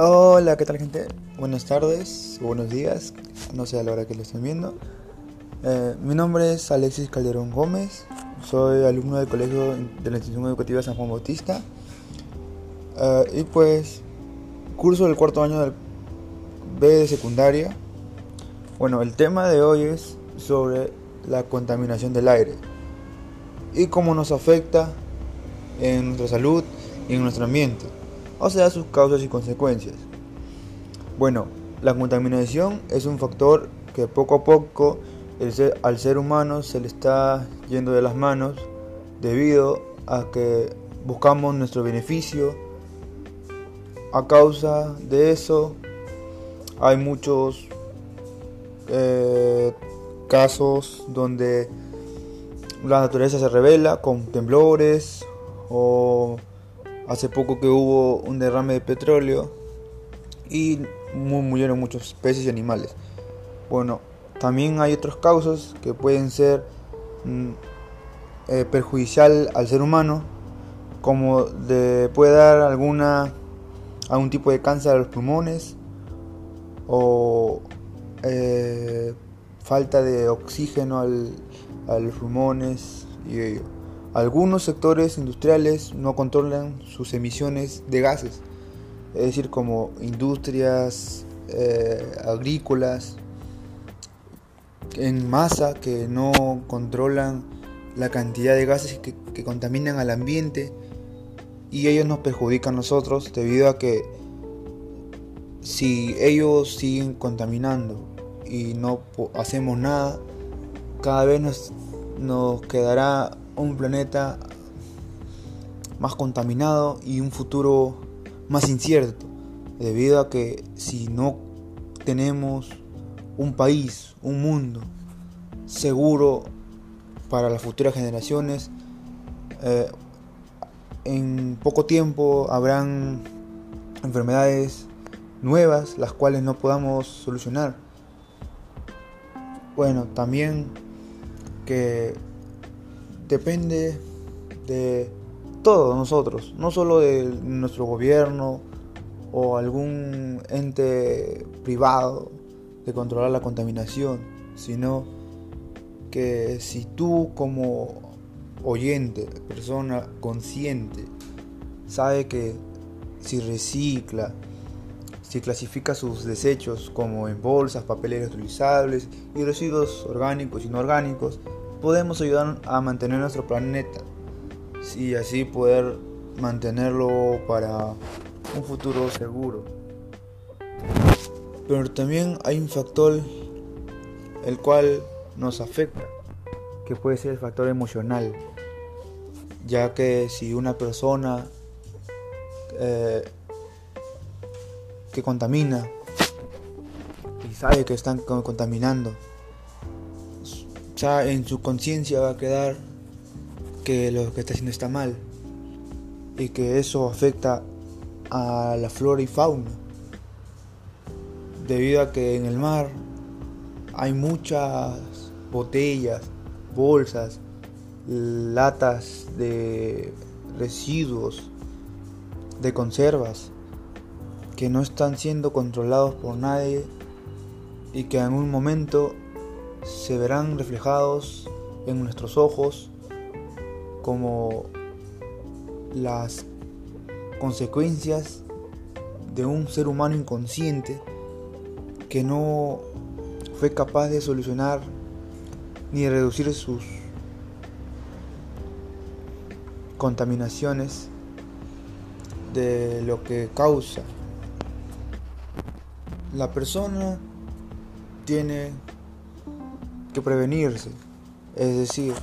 Hola, ¿qué tal gente? Buenas tardes, buenos días, no sé a la hora que lo estén viendo. Eh, mi nombre es Alexis Calderón Gómez, soy alumno del Colegio de la Institución Educativa San Juan Bautista eh, y pues curso del cuarto año del B de secundaria. Bueno, el tema de hoy es sobre la contaminación del aire y cómo nos afecta en nuestra salud y en nuestro ambiente o sea sus causas y consecuencias. Bueno, la contaminación es un factor que poco a poco al ser humano se le está yendo de las manos debido a que buscamos nuestro beneficio. A causa de eso hay muchos eh, casos donde la naturaleza se revela con temblores o hace poco que hubo un derrame de petróleo y murieron muchos peces y animales. Bueno, también hay otras causas que pueden ser mm, eh, perjudicial al ser humano, como de, puede dar alguna algún tipo de cáncer a los pulmones o eh, falta de oxígeno al, a los pulmones y ello. Algunos sectores industriales no controlan sus emisiones de gases, es decir, como industrias eh, agrícolas en masa que no controlan la cantidad de gases que, que contaminan al ambiente y ellos nos perjudican a nosotros debido a que si ellos siguen contaminando y no hacemos nada, cada vez nos, nos quedará un planeta más contaminado y un futuro más incierto, debido a que si no tenemos un país, un mundo seguro para las futuras generaciones, eh, en poco tiempo habrán enfermedades nuevas las cuales no podamos solucionar. Bueno, también que depende de todos nosotros, no solo de nuestro gobierno o algún ente privado de controlar la contaminación, sino que si tú como oyente, persona consciente, sabe que si recicla, si clasifica sus desechos como en bolsas, papeles reutilizables y residuos orgánicos y no orgánicos, podemos ayudar a mantener nuestro planeta y así poder mantenerlo para un futuro seguro. Pero también hay un factor el cual nos afecta, que puede ser el factor emocional, ya que si una persona eh, que contamina y sabe que están contaminando, ya en su conciencia va a quedar que lo que está haciendo está mal y que eso afecta a la flora y fauna. Debido a que en el mar hay muchas botellas, bolsas, latas de residuos, de conservas que no están siendo controlados por nadie y que en un momento se verán reflejados en nuestros ojos como las consecuencias de un ser humano inconsciente que no fue capaz de solucionar ni reducir sus contaminaciones de lo que causa. La persona tiene prevenirse. Es decir,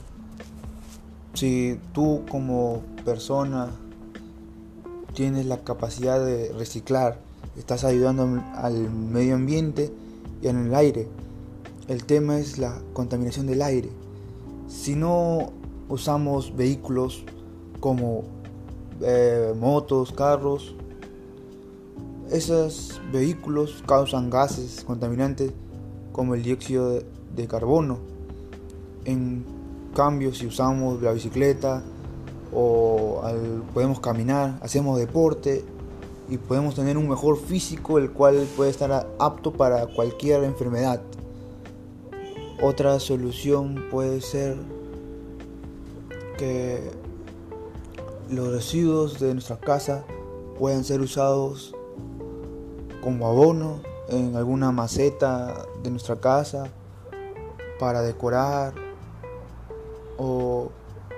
si tú como persona tienes la capacidad de reciclar, estás ayudando al medio ambiente y en el aire. El tema es la contaminación del aire. Si no usamos vehículos como eh, motos, carros, esos vehículos causan gases contaminantes como el dióxido de carbono. En cambio, si usamos la bicicleta o podemos caminar, hacemos deporte, y podemos tener un mejor físico el cual puede estar apto para cualquier enfermedad. Otra solución puede ser que los residuos de nuestra casa puedan ser usados como abono en alguna maceta de nuestra casa para decorar o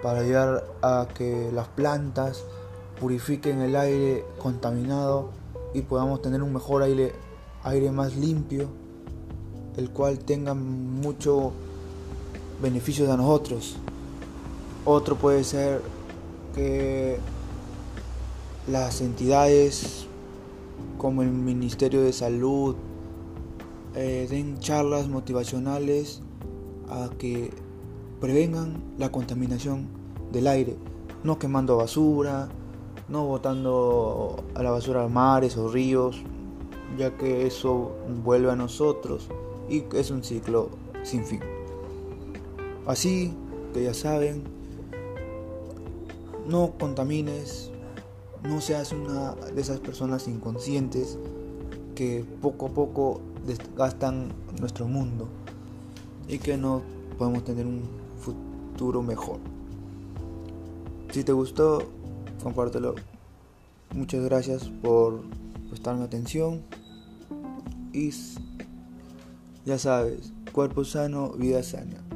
para ayudar a que las plantas purifiquen el aire contaminado y podamos tener un mejor aire, aire más limpio, el cual tenga mucho beneficios a nosotros. Otro puede ser que las entidades como el Ministerio de Salud eh, den charlas motivacionales a que prevengan la contaminación del aire, no quemando basura, no botando a la basura a mares o ríos, ya que eso vuelve a nosotros y es un ciclo sin fin. Así que ya saben, no contamines, no seas una de esas personas inconscientes que poco a poco desgastan nuestro mundo y que no podemos tener un futuro mejor. Si te gustó, compártelo. Muchas gracias por prestarme atención. Y ya sabes, cuerpo sano, vida sana.